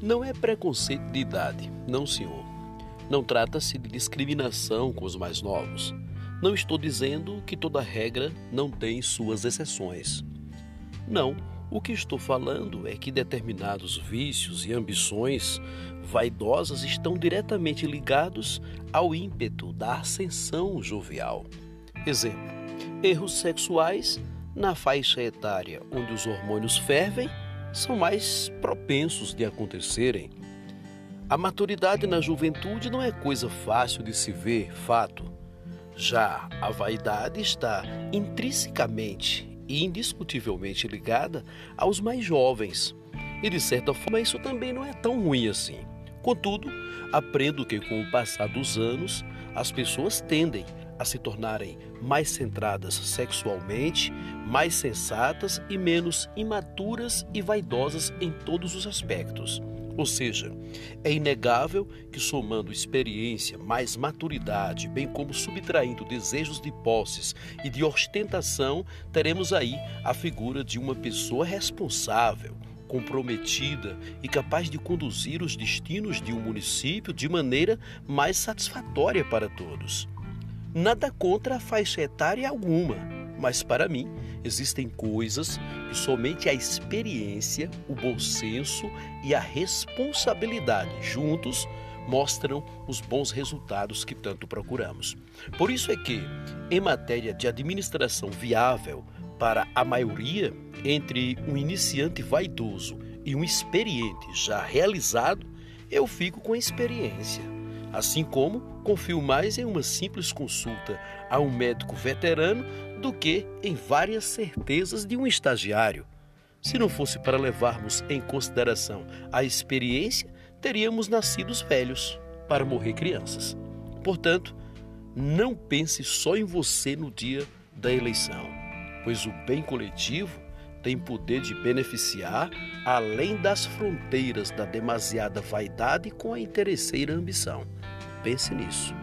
Não é preconceito de idade, não, senhor. Não trata-se de discriminação com os mais novos. Não estou dizendo que toda regra não tem suas exceções. Não, o que estou falando é que determinados vícios e ambições vaidosas estão diretamente ligados ao ímpeto da ascensão jovial. Exemplo: erros sexuais na faixa etária onde os hormônios fervem são mais propensos de acontecerem. A maturidade na juventude não é coisa fácil de se ver, fato. Já a vaidade está intrinsecamente e indiscutivelmente ligada aos mais jovens. E de certa forma isso também não é tão ruim assim. Contudo, aprendo que com o passar dos anos, as pessoas tendem a se tornarem mais centradas sexualmente, mais sensatas e menos imaturas e vaidosas em todos os aspectos. Ou seja, é inegável que, somando experiência, mais maturidade, bem como subtraindo desejos de posses e de ostentação, teremos aí a figura de uma pessoa responsável, comprometida e capaz de conduzir os destinos de um município de maneira mais satisfatória para todos. Nada contra a faixa etária alguma, mas para mim existem coisas que somente a experiência, o bom senso e a responsabilidade juntos mostram os bons resultados que tanto procuramos. Por isso é que, em matéria de administração viável para a maioria, entre um iniciante vaidoso e um experiente já realizado, eu fico com a experiência. Assim como confio mais em uma simples consulta a um médico veterano do que em várias certezas de um estagiário. Se não fosse para levarmos em consideração a experiência, teríamos nascido velhos para morrer crianças. Portanto, não pense só em você no dia da eleição, pois o bem coletivo tem poder de beneficiar além das fronteiras da demasiada vaidade com a interesseira ambição. Pense nisso.